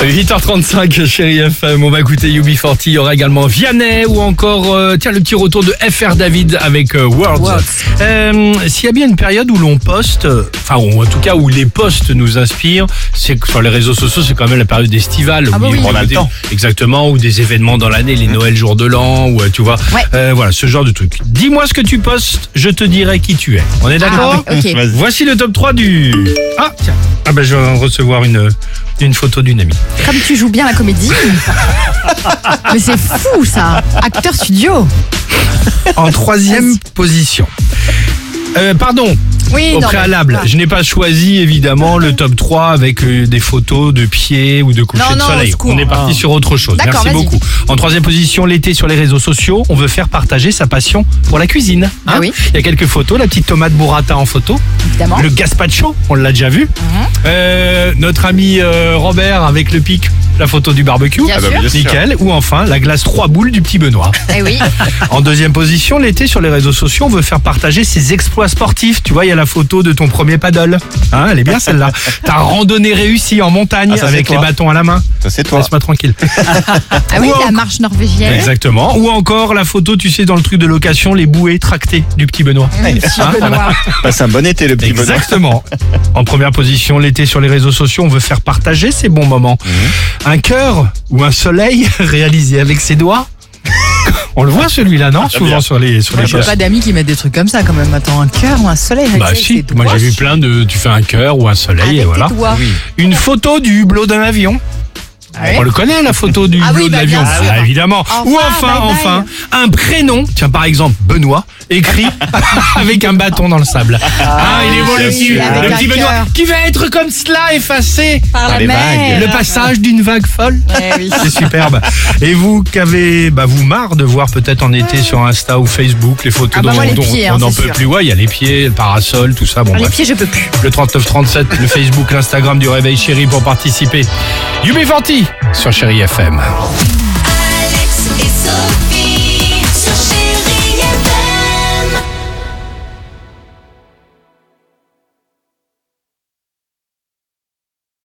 8h35, chérie FM, on va écouter UB40, il y aura également Vianney ou encore, euh, tiens, le petit retour de FR David avec euh. Words. Euh, S'il y a bien une période où l'on poste, enfin, ou en tout cas où les posts nous inspirent, c'est que sur les réseaux sociaux, c'est quand même la période estivale. Ah bah où oui. On a le des- temps. Exactement, ou des événements dans l'année, les Noël jour de l'an, ou euh, tu vois, Ouais. Euh, voilà, ce genre de truc. Dis-moi ce que tu postes, je te dirai qui tu es. On est d'accord? Ah, ok. Vas-y. Voici le top 3 du... Ah, tiens. Ah ben, je vais recevoir une, une photo d'une amie. Comme tu joues bien la comédie. Mais c'est fou ça. Acteur studio. En troisième position. Euh, pardon, Oui, au non, préalable, mais- je n'ai pas choisi évidemment le top 3 avec euh, des photos de pieds ou de coucher Non, de soleil. On est parti sur autre chose. Merci beaucoup. En troisième position, l'été sur les réseaux sociaux, on veut faire partager sa passion pour la cuisine. hein. Ah oui. Il y a quelques photos, la petite tomate burrata en photo, Évidemment. le gazpacho, on l'a déjà vu. Mhm. Euh, notre ami euh, Robert avec le pic, la photo du barbecue. Bien Ah bah, sûr. bien sûr. Nickel. Ou enfin, la glace 3 boules du petit Benoît. Eh oui. En deuxième position, l'été sur les réseaux sociaux, on veut faire partager ses exploits sportifs. Tu vois, il y a la photo de ton premier paddle. Hein, elle est bien celle-là. Ta randonnée réussie en montagne Ah, avec les bâtons à la main. Ça, c'est toi. Laisse-moi tranquille. Ah oui, Ou la en- marche norvégienne. Exactement. Ou encore la photo, tu sais, dans le truc de location, les bouées tractées du petit Benoît. Monsieur Hein, Benoît. Passe un bon été, le petit bonhomme. Exactement. En première position, l'été sur les réseaux sociaux, on veut faire partager ces bons moments. Mhm. Un cœur ou un soleil réalisé avec ses doigts. On le voit celui-là, non? Souvent bien. sur les sur Moi, les j'ai pas d'amis qui mettent des trucs comme ça quand même. Attends, un cœur ou un soleil Bah avec si, moi j'ai vu plein de. Tu fais un cœur ou un soleil Avec et voilà. tes doigts. Une photo du hublot d'un avion. Ouais. On le connaît la photo du Ah hublot de bah, l'avion. Ah, évidemment. Enfin, ou enfin, bye bye. enfin, un prénom. Tiens par exemple Benoît écrit avec un bâton dans le sable. Ah, il est beau le petit, le un petit Benoît qui va être comme cela effacé. Par la les mer. Le passage d'une vague folle. Eh oui. C'est superbe. Et vous qui avez, bah, vous marre de voir peut-être en été sur Insta ou Facebook les photos Ah bah dont, moi, les dont pieds, on hein, n'en peut sûr. plus. Ouais, il y a les pieds, le parasol, tout ça. Bon, Ah, Les bref. pieds, je peux plus. Le 3937, le Facebook, l'Instagram du Réveil Chéri pour participer. UB40 sur Chéri FM.